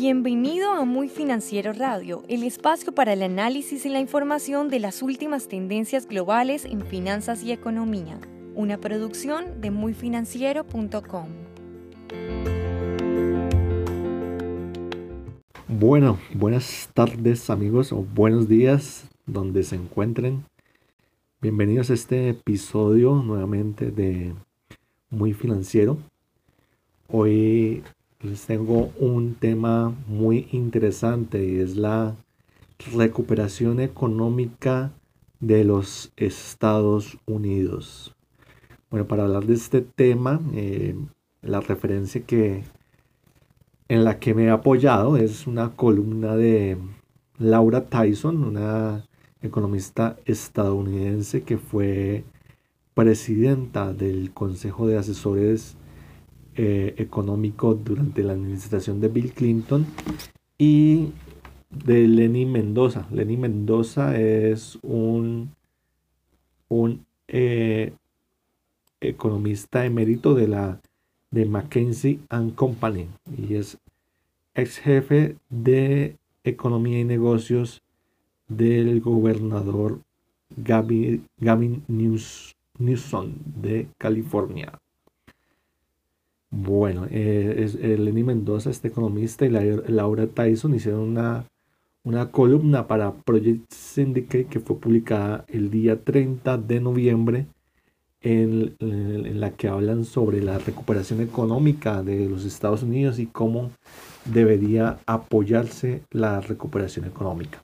Bienvenido a Muy Financiero Radio, el espacio para el análisis y la información de las últimas tendencias globales en finanzas y economía. Una producción de muyfinanciero.com. Bueno, buenas tardes amigos o buenos días donde se encuentren. Bienvenidos a este episodio nuevamente de Muy Financiero. Hoy les tengo un tema muy interesante y es la recuperación económica de los Estados Unidos. Bueno, para hablar de este tema, eh, la referencia que en la que me he apoyado es una columna de Laura Tyson, una economista estadounidense que fue presidenta del Consejo de Asesores eh, económico durante la administración de Bill Clinton y de Lenny Mendoza. Lenny Mendoza es un, un eh, economista emérito de la de McKinsey and Company y es ex jefe de economía y negocios del gobernador Gavin, Gavin Newsom de California. Bueno, eh, es, eh, Lenny Mendoza, este economista, y Laura Tyson hicieron una, una columna para Project Syndicate que fue publicada el día 30 de noviembre en, en, la que hablan sobre la recuperación económica de los Estados Unidos y cómo debería apoyarse la recuperación económica.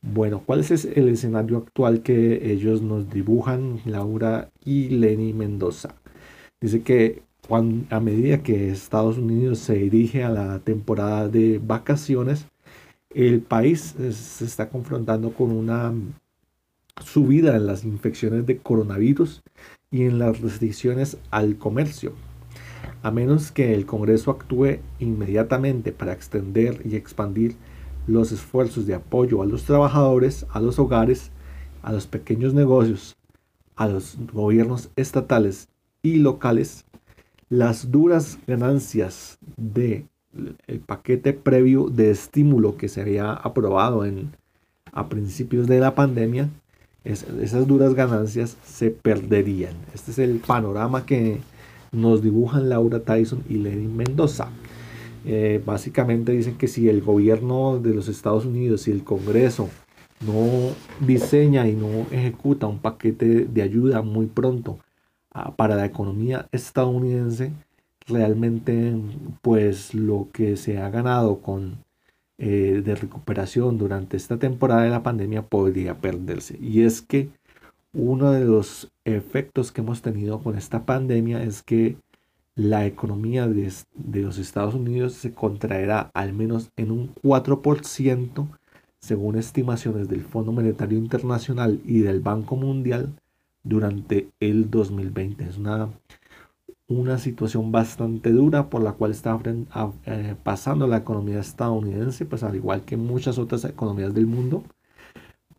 Bueno, ¿cuál es el escenario actual que ellos nos dibujan, Laura y Lenny Mendoza? Dice que a medida que Estados Unidos se dirige a la temporada de vacaciones, el país se está confrontando con una subida en las infecciones de coronavirus y en las restricciones al comercio. A menos que el Congreso actúe inmediatamente para extender y expandir los esfuerzos de apoyo a los trabajadores, a los hogares, a los pequeños negocios, a los gobiernos estatales y locales, las duras ganancias del el paquete previo de estímulo que se había aprobado en, a principios de la pandemia, esas duras ganancias se perderían. Este es el panorama que nos dibujan Laura Tyson y Lenny Mendoza. Eh, básicamente dicen que si el gobierno de los Estados Unidos y el Congreso no diseña y no ejecuta un paquete de ayuda muy pronto para la economía estadounidense, realmente pues lo que se ha ganado con eh, de recuperación durante esta temporada de la pandemia podría perderse. Y es que uno de los efectos que hemos tenido con esta pandemia es que la economía de, de los Estados Unidos se contraerá al menos en un 4% según estimaciones del Fondo Monetario Internacional y del Banco Mundial durante el 2020. Es una, una situación bastante dura por la cual está eh, pasando la economía estadounidense, pues al igual que muchas otras economías del mundo.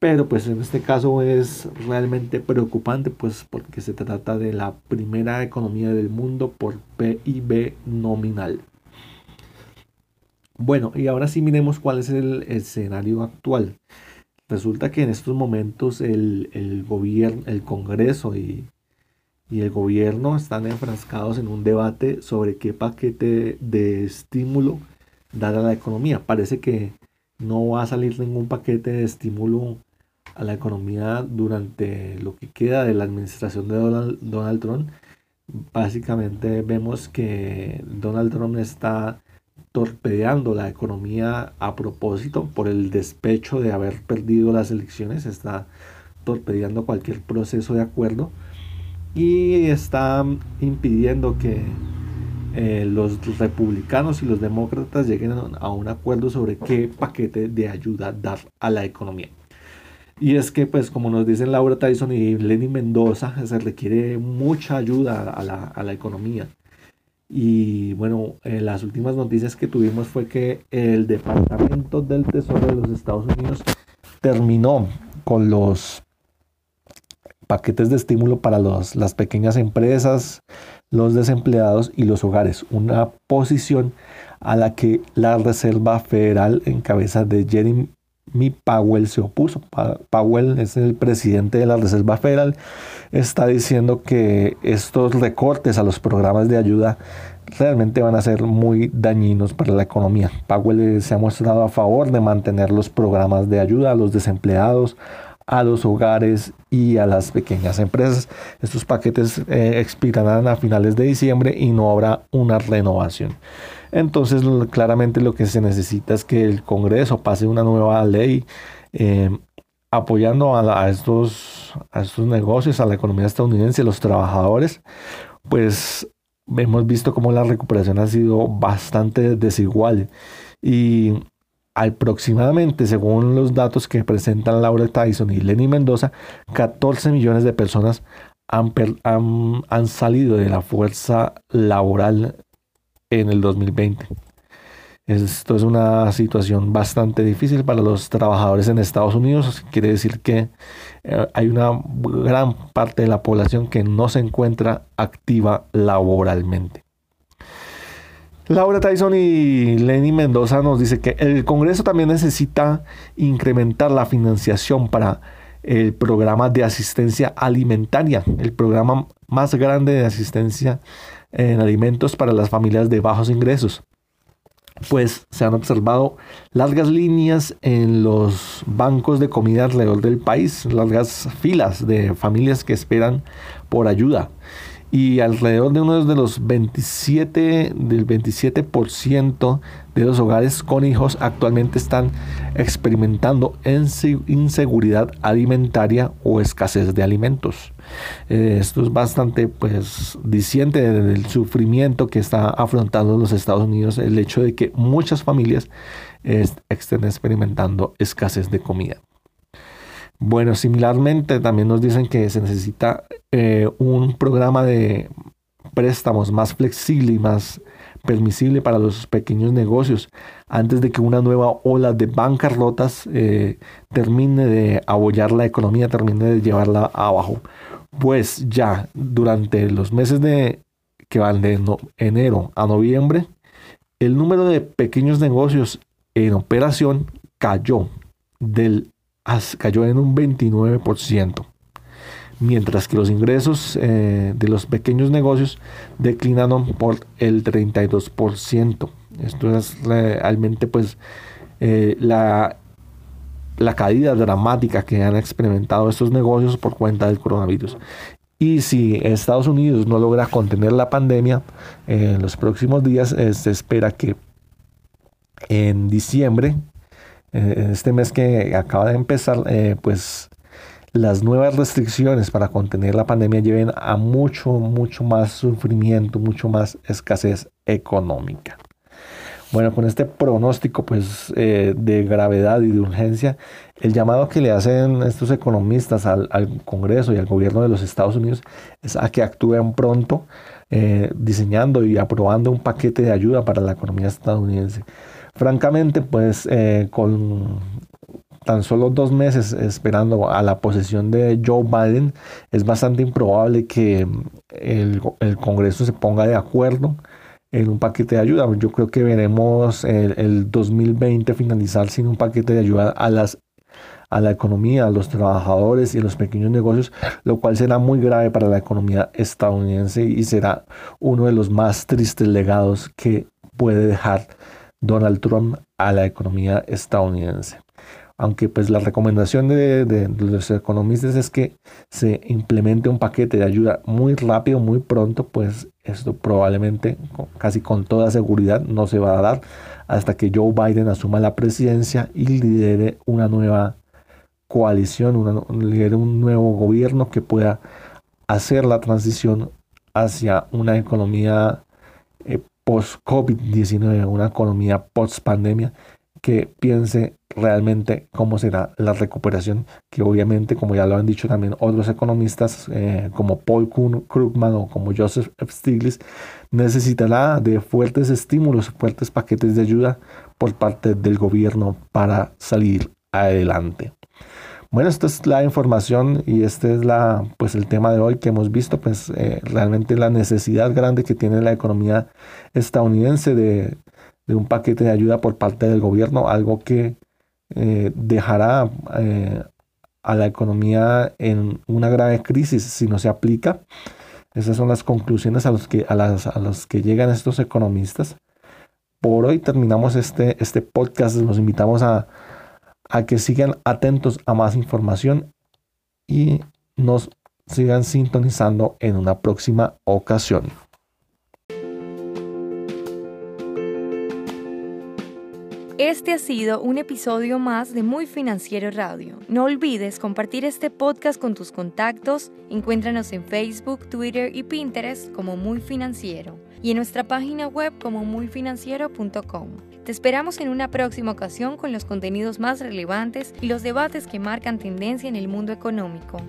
Pero pues en este caso es realmente preocupante, pues porque se trata de la primera economía del mundo por PIB nominal. Bueno, y ahora sí miremos cuál es el escenario actual. Resulta que en estos momentos el, gobierno, el Congreso y, el gobierno están enfrascados en un debate sobre qué paquete de estímulo dar a la economía. Parece que no va a salir ningún paquete de estímulo a la economía durante lo que queda de la administración de Donald, Donald Trump. Básicamente vemos que Donald Trump está torpedeando la economía a propósito por el despecho de haber perdido las elecciones, está torpedeando cualquier proceso de acuerdo y está impidiendo que eh, los republicanos y los demócratas lleguen a un acuerdo sobre qué paquete de ayuda dar a la economía. Y es que, pues, como nos dicen Laura Tyson y Lenny Mendoza, se requiere mucha ayuda a la, a la economía. Y bueno, eh, las últimas noticias que tuvimos fue que el Departamento del Tesoro de los Estados Unidos terminó con los paquetes de estímulo para los, las pequeñas empresas, los desempleados y los hogares, una posición a la que la Reserva Federal en cabeza de Jeremy Powell se opuso. Powell es el presidente de la Reserva Federal, está diciendo que estos recortes a los programas de ayuda realmente van a ser muy dañinos para la economía. Powell se ha mostrado a favor de mantener los programas de ayuda a los desempleados, a los hogares y a las pequeñas empresas. Estos paquetes eh, expirarán a finales de diciembre y no habrá una renovación. Entonces, claramente lo que se necesita es que el Congreso pase una nueva ley eh, apoyando a, estos, a estos negocios, a la economía estadounidense, a los trabajadores. Pues hemos visto cómo la recuperación ha sido bastante desigual y aproximadamente, según los datos que presentan Laura Tyson y Lenny Mendoza, 14 millones de personas han, salido de la fuerza laboral en el 2020. Esto es una situación bastante difícil para los trabajadores en Estados Unidos. Quiere decir que eh, hay una gran parte de la población que no se encuentra activa laboralmente. Laura Tyson y Lenny Mendoza nos dice que el Congreso también necesita incrementar la financiación para el programa de asistencia alimentaria, el programa más grande de asistencia en alimentos para las familias de bajos ingresos. Pues se han observado largas líneas en los bancos de comida alrededor del país, largas filas de familias que esperan por ayuda y alrededor de uno de los 27 del 27% de los hogares con hijos actualmente están experimentando inseguridad alimentaria o escasez de alimentos. Eh, esto es bastante pues diciente del sufrimiento que está afrontando los Estados Unidos el hecho de que muchas familias estén experimentando escasez de comida. Bueno, similarmente también nos dicen que se necesita eh, un programa de préstamos más flexible y más permisible para los pequeños negocios antes de que una nueva ola de bancarrotas eh, termine de abollar la economía, termine de llevarla abajo. Pues ya durante los meses de que van de enero a noviembre, el número de pequeños negocios en operación cayó del cayó en un 29%, mientras que los ingresos eh, de los pequeños negocios declinaron por el 32%. Esto es realmente pues eh, la, la caída dramática que han experimentado estos negocios por cuenta del coronavirus. Y si Estados Unidos no logra contener la pandemia, en los próximos días eh, se espera que en diciembre en este mes que acaba de empezar, eh, pues las nuevas restricciones para contener la pandemia lleven a mucho, mucho más sufrimiento, mucho más escasez económica. Bueno, con este pronóstico pues eh, de gravedad y de urgencia, el llamado que le hacen estos economistas al, Congreso y al gobierno de los Estados Unidos es a que actúen pronto eh, diseñando y aprobando un paquete de ayuda para la economía estadounidense. Francamente, pues eh, con tan solo dos meses esperando a la posesión de Joe Biden, es bastante improbable que el, Congreso se ponga de acuerdo en un paquete de ayuda. Yo creo que veremos el, 2020 finalizar sin un paquete de ayuda a las a la economía, a los trabajadores y a los pequeños negocios, lo cual será muy grave para la economía estadounidense y será uno de los más tristes legados que puede dejar Donald Trump a la economía estadounidense. Aunque pues la recomendación de, los economistas es que se implemente un paquete de ayuda muy rápido, muy pronto, pues esto probablemente, casi con toda seguridad, no se va a dar hasta que Joe Biden asuma la presidencia y lidere una nueva coalición, una, lidere un nuevo gobierno que pueda hacer la transición hacia una economía eh, post-COVID-19, una economía post-pandemia que piense realmente cómo será la recuperación, que obviamente, como ya lo han dicho también otros economistas, eh, como Paul Krugman o como Joseph Stiglitz, necesitará de fuertes estímulos, fuertes paquetes de ayuda por parte del gobierno para salir adelante. Bueno, esta es la información y este es la, pues el tema de hoy que hemos visto, pues eh, realmente la necesidad grande que tiene la economía estadounidense de, un paquete de ayuda por parte del gobierno, algo que eh, dejará eh, a la economía en una grave crisis si no se aplica. Esas son las conclusiones a que, a las, a los que llegan estos economistas. Por hoy terminamos este, este podcast. Los invitamos a, a que sigan atentos a más información y nos sigan sintonizando en una próxima ocasión. Este ha sido un episodio más de Muy Financiero Radio. No olvides compartir este podcast con tus contactos. Encuéntranos en Facebook, Twitter y Pinterest como Muy Financiero y en nuestra página web como muyfinanciero.com. Te esperamos en una próxima ocasión con los contenidos más relevantes y los debates que marcan tendencia en el mundo económico.